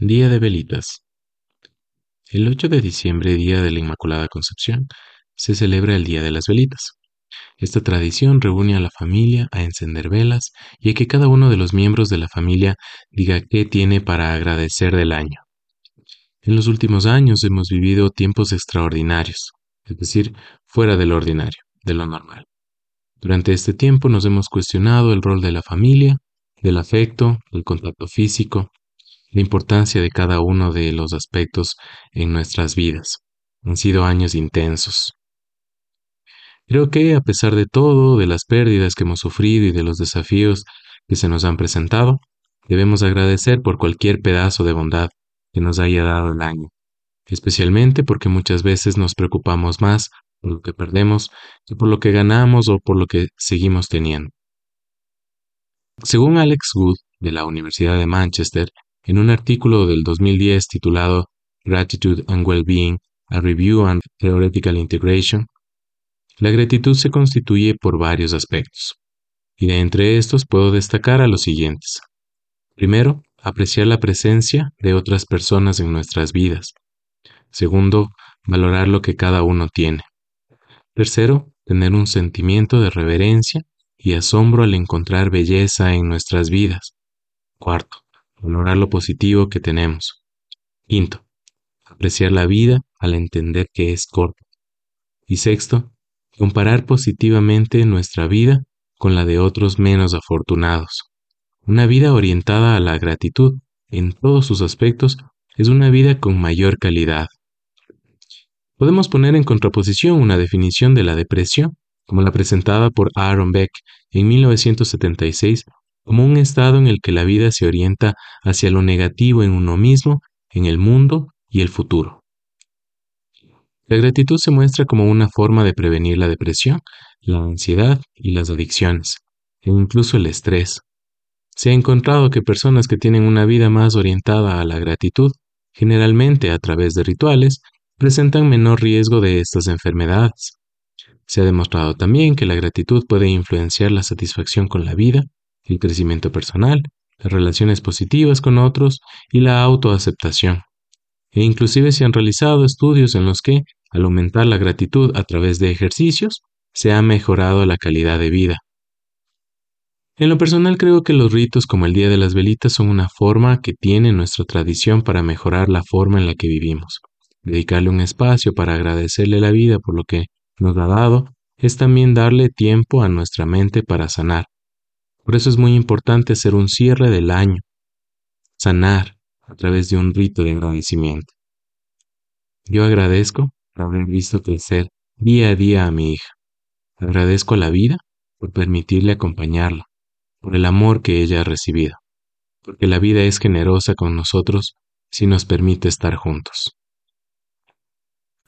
Día de Velitas. El 8 de diciembre, Día de la Inmaculada Concepción, se celebra el Día de las Velitas. Esta tradición reúne a la familia a encender velas y a que cada uno de los miembros de la familia diga qué tiene para agradecer del año. En los últimos años hemos vivido tiempos extraordinarios, es decir, fuera del ordinario, de lo normal. Durante este tiempo nos hemos cuestionado el rol de la familia, del afecto, del contacto físico, la importancia de cada uno de los aspectos en nuestras vidas. Han sido años intensos. Creo que a pesar de todo, de las pérdidas que hemos sufrido y de los desafíos que se nos han presentado, debemos agradecer por cualquier pedazo de bondad que nos haya dado el año, especialmente porque muchas veces nos preocupamos más por lo que perdemos que por lo que ganamos o por lo que seguimos teniendo. Según Alex Wood, de la Universidad de Manchester, en un artículo del 2010 titulado Gratitude and Well-Being, a Review and Theoretical Integration, la gratitud se constituye por varios aspectos, y de entre estos puedo destacar a los siguientes. Primero, apreciar la presencia de otras personas en nuestras vidas. Segundo, valorar lo que cada uno tiene. Tercero, tener un sentimiento de reverencia y asombro al encontrar belleza en nuestras vidas. Cuarto, valorar lo positivo que tenemos. Quinto, apreciar la vida al entender que es corta. Y sexto, comparar positivamente nuestra vida con la de otros menos afortunados. Una vida orientada a la gratitud en todos sus aspectos es una vida con mayor calidad. Podemos poner en contraposición una definición de la depresión, como la presentada por Aaron Beck en 1976, como un estado en el que la vida se orienta hacia lo negativo en uno mismo, en el mundo y el futuro. La gratitud se muestra como una forma de prevenir la depresión, la ansiedad y las adicciones, e incluso el estrés. Se ha encontrado que personas que tienen una vida más orientada a la gratitud, generalmente a través de rituales, presentan menor riesgo de estas enfermedades. Se ha demostrado también que la gratitud puede influenciar la satisfacción con la vida, el crecimiento personal, las relaciones positivas con otros y la autoaceptación. E inclusive se han realizado estudios en los que al aumentar la gratitud a través de ejercicios, se ha mejorado la calidad de vida. En lo personal creo que los ritos como el Día de las Velitas son una forma que tiene nuestra tradición para mejorar la forma en la que vivimos. Dedicarle un espacio para agradecerle la vida por lo que nos ha dado es también darle tiempo a nuestra mente para sanar. Por eso es muy importante hacer un cierre del año, sanar a través de un rito de agradecimiento. Yo agradezco haber visto crecer día a día a mi hija. Agradezco a la vida por permitirle acompañarla, por el amor que ella ha recibido, porque la vida es generosa con nosotros si nos permite estar juntos.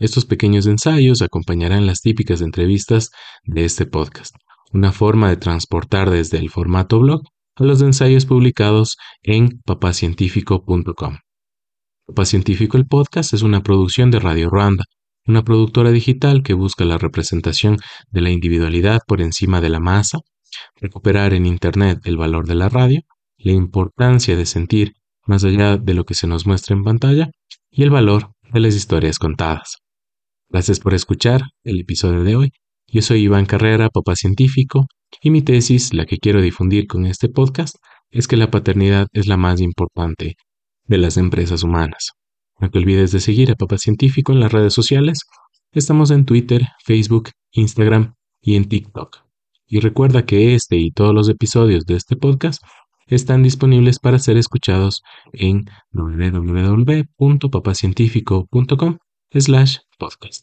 Estos pequeños ensayos acompañarán las típicas entrevistas de este podcast, una forma de transportar desde el formato blog a los ensayos publicados en papacientífico.com. Papá Científico el podcast es una producción de Radio Ruanda, una productora digital que busca la representación de la individualidad por encima de la masa, recuperar en Internet el valor de la radio, la importancia de sentir más allá de lo que se nos muestra en pantalla y el valor de las historias contadas. Gracias por escuchar el episodio de hoy. Yo soy Iván Carrera, papá científico, y mi tesis, la que quiero difundir con este podcast, es que la paternidad es la más importante de las empresas humanas. No te olvides de seguir a Papá Científico en las redes sociales. Estamos en Twitter, Facebook, Instagram y en TikTok. Y recuerda que este y todos los episodios de este podcast están disponibles para ser escuchados en www.papacientifico.com slash podcast.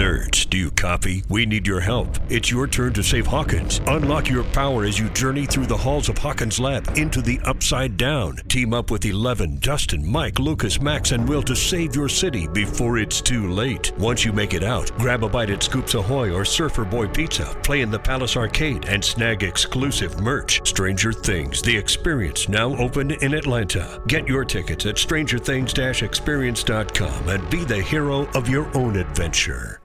Nerds, do you copy? We need your help. It's your turn to save Hawkins. Unlock your power as you journey through the halls of Hawkins Lab into the Upside Down. Team up with Eleven, Dustin, Mike, Lucas, Max, and Will to save your city before it's too late. Once you make it out, grab a bite at Scoops Ahoy or Surfer Boy Pizza, play in the Palace Arcade, and snag exclusive merch. Stranger Things, the experience now open in Atlanta. Get your tickets at strangerthings-experience.com and be the hero of your own adventure.